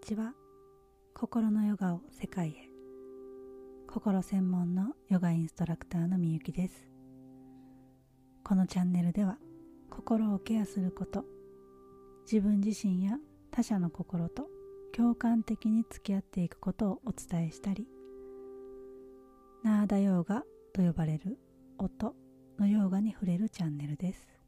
ちは心のヨガを世界へ。心専門のヨガインストラクターのみゆきです。このチャンネルでは心をケアすること自分自身や他者の心と共感的に付き合っていくことをお伝えしたりナーダヨーガと呼ばれる音のヨーガに触れるチャンネルです。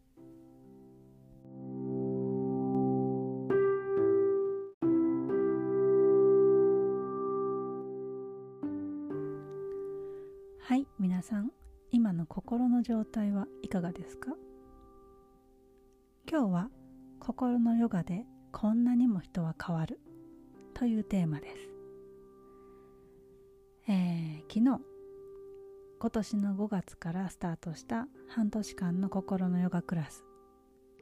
心の状態はいかがですか？今日は心のヨガでこんなにも人は変わるというテーマです、えー、昨日今年の5月からスタートした半年間の心のヨガクラス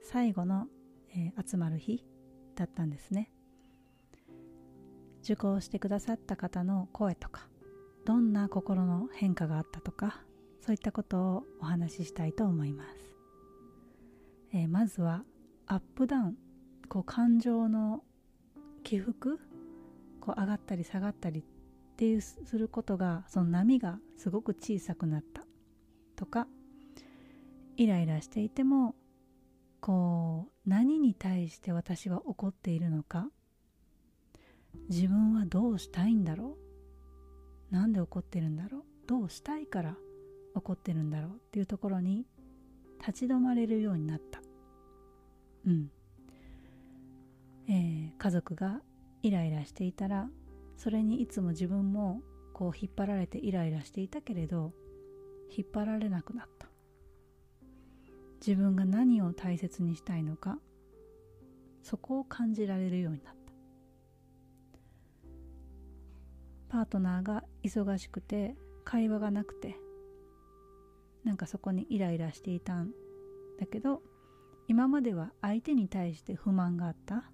最後の、えー、集まる日だったんですね。受講してくださった方の声とかどんな心の変化があったとかそういったことをお話ししたいと思います、えー、まずはアップダウンこう感情の起伏こう上がったり下がったりっていうすることがその波がすごく小さくなったとかイライラしていてもこう何に対して私は怒っているのか自分はどうしたいんだろうなんで怒ってるんだろうどうしたいから怒ってるんだろうっていうところに立ち止まれるようになった。うん。えー、家族がイライラしていたらそれにいつも自分もこう引っ張られてイライラしていたけれど引っ張られなくなった。自分が何を大切にしたいのかそこを感じられるようになった。パートナーが忙しくて会話がなくてなんかそこにイライラしていたんだけど今までは相手に対して不満があった。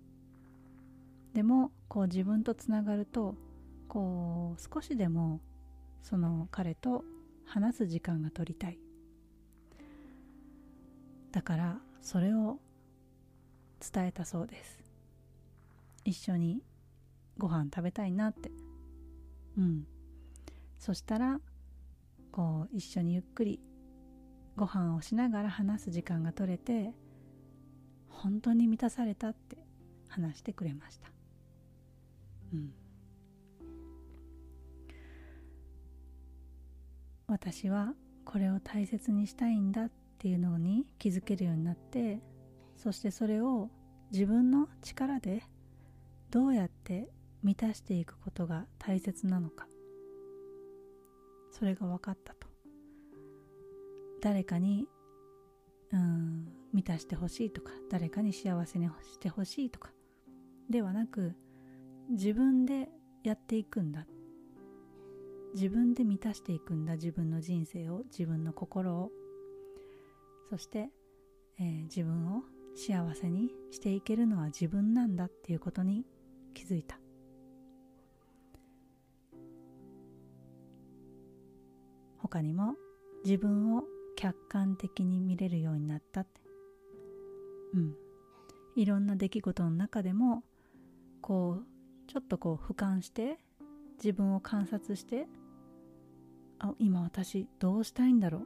でもこう自分とつながるとこう少しでもその彼と話す時間が取りたい。だからそれを伝えたそうです。一緒にご飯食べたいなって。うん。そしたらこう一緒にゆっくりご飯をしながら話す時間が取れて本当に満たされたって話してくれました。うん。私はこれを大切にしたいんだっていうのに気づけるようになってそしてそれを自分の力でどうやって満たしていくことが大切なのかそれが分かったと。誰かにうん満たしてほしいとか誰かに幸せにしてほしいとかではなく自分でやっていくんだ。自分で満たしていくんだ自分の人生を自分の心を。そして、えー、自分を幸せにしていけるのは自分なんだっていうことに気づいた。他にも自分を客観的に見れるようになったって。うん。いろんな出来事の中でもこうちょっとこう俯瞰して自分を観察してあ今私どうしたいんだろう？っ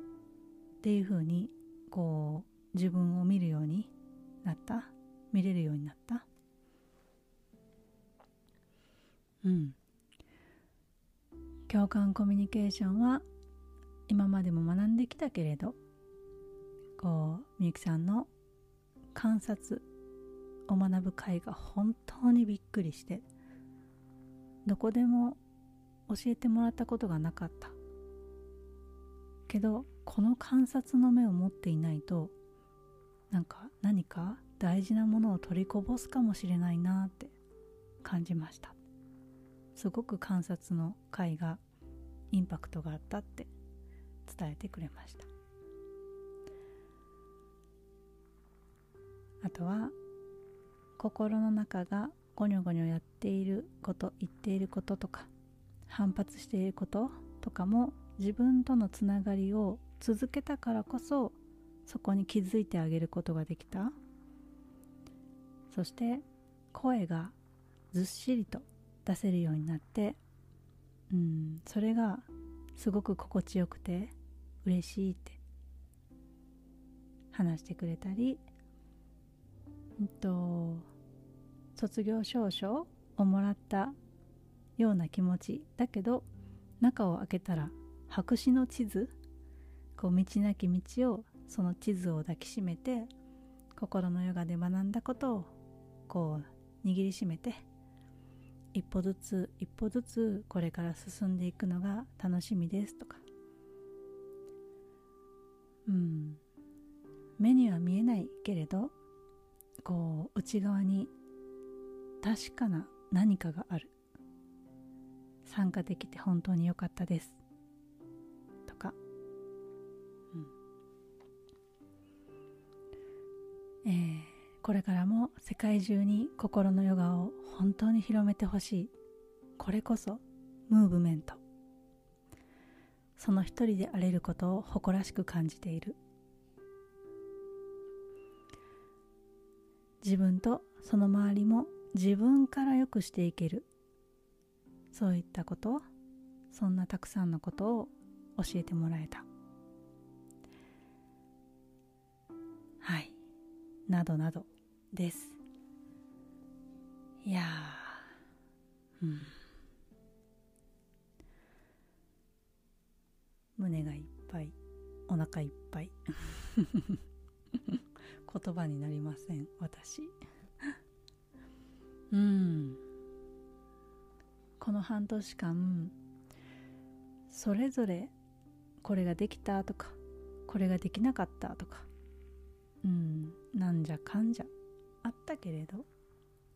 ていうふうにこう自分を見るようになった？見れるようになった？うん。共感コミュニケーションは今までも学んできたけれどこうみゆきさんの観察を学ぶ会が本当にびっくりしてどこでも教えてもらったことがなかった。けどこの観察の目を持っていないとなんか何か大事なものを取りこぼすかもしれないなって感じました。すごく観察の会がインパクトがあったって伝えてくれました。あとは心の中がゴニョゴニョやっていること言っていることとか反発していることとかも自分とのつながりを続けたからこそそこに気づいてあげることができた。そして声がずっしりと出せるようになってうんそれがすごく心地よくて嬉しいって。話してくれたり、うんと、卒業証書をもらったような気持ちだけど中を開けたら白紙の地図。こう道なき道をその地図を抱きしめて心のヨガで学んだことをこう握りしめて一歩ずつ一歩ずつこれから進んでいくのが楽しみですとか。うん。目には見えないけれどこう内側に確かな何かがある。参加できて本当に良かったです。とか、うん、えー、これからも世界中に心のヨガを本当に広めてほしい。これこそムーブメント。その一人であれることを誇らしく感じている。自分とその周りも自分から良くしていける。そういったことそんなたくさんのことを教えてもらえた。はい。などなどです。いやうん。胸がいっぱいお腹いっぱい。言葉になりません私。うん。この半年間それぞれこれができたとかこれができなかったとかうんなんじゃかんじゃあったけれど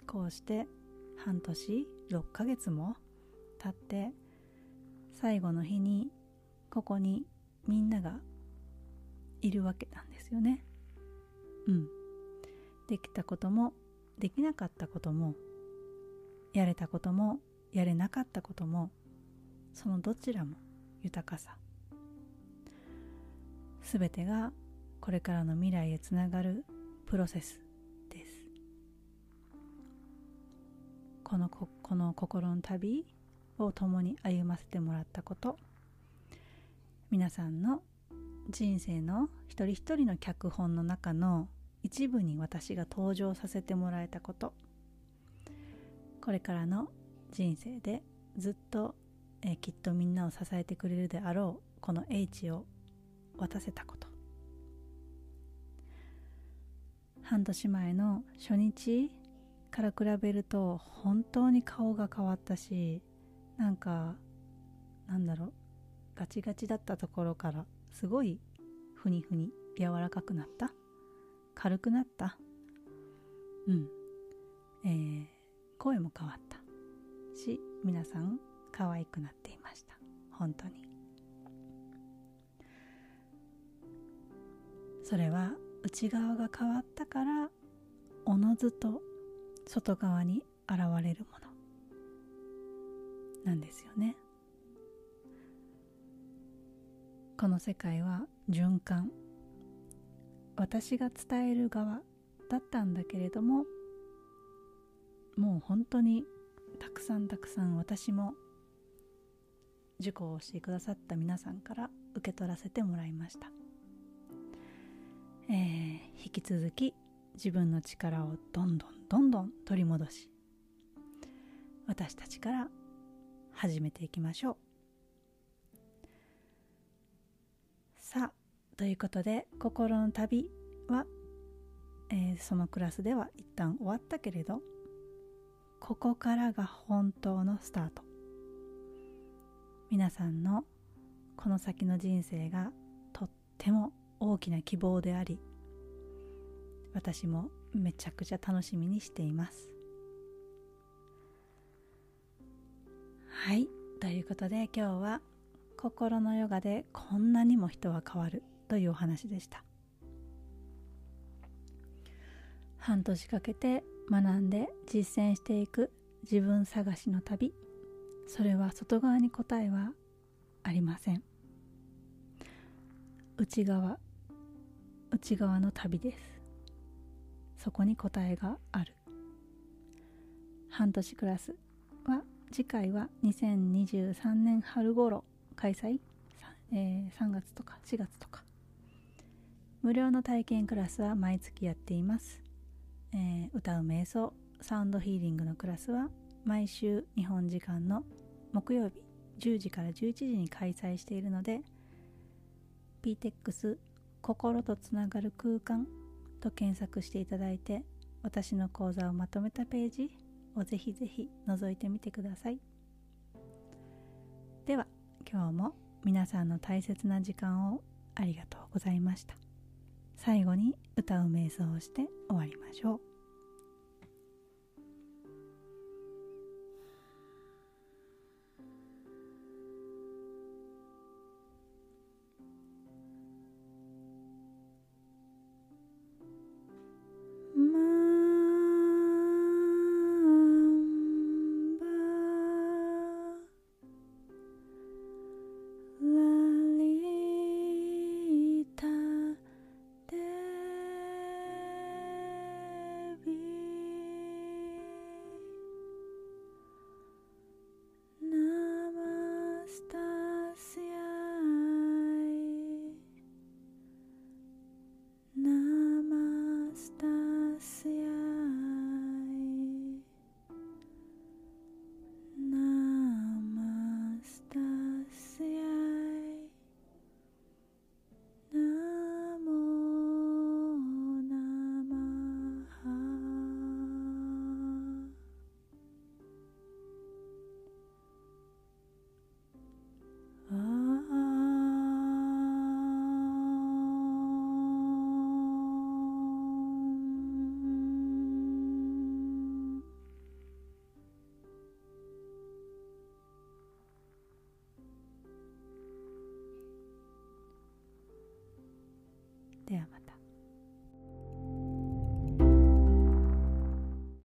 こうして半年6ヶ月も経って最後の日にここにみんながいるわけなんですよね。うん。できたこともできなかったこともやれたこともやれなかったこともそのどちらも豊かさ。すべてがこれからの未来へつながるプロセスです。このこの心の旅を共に歩ませてもらったこと。皆さんの人生の一人一人の脚本の中の一部に私が登場させてもらえたこと。これからの人生でずっと、え、きっとみんなを支えてくれるであろうこの H を渡せたこと。半年前の初日から比べると本当に顔が変わったしなんかなんだろう。ガチガチだったところからすごいふにふに柔らかくなった？軽くなった？うん。えー、声も変わった。し皆さん可愛くなっていました。本当に。それは内側が変わったからおのずと外側に現れるもの。なんですよね。この世界は循環。私が伝える側だったんだけれどももう本当にたくさんたくさん私も受講をしてくださった皆さんから受け取らせてもらいました、えー、引き続き自分の力をどんどんどんどん取り戻し私たちから始めていきましょう。さあということで心の旅は、えー、そのクラスでは一旦終わったけれどここからが本当のスタート。皆さんのこの先の人生がとっても大きな希望であり私もめちゃくちゃ楽しみにしています。はいということで今日は心のヨガでこんなにも人は変わるというお話でした。半年かけて学んで実践していく自分探しの旅それは外側に答えはありません。内側内側の旅です。そこに答えがある。半年クラスは次回は2023年春頃。開催、えー、3月とか4月とか。無料の体験クラスは毎月やっています、えー、歌う瞑想サウンドヒーリングのクラスは毎週日本時間の木曜日10時から11時に開催しているので PTEX 心とつながる空間と検索していただいて私の講座をまとめたページをぜひぜひ覗いてみてください。では今日も皆さんの大切な時間をありがとうございました。最後に歌う瞑想をして終わりましょう。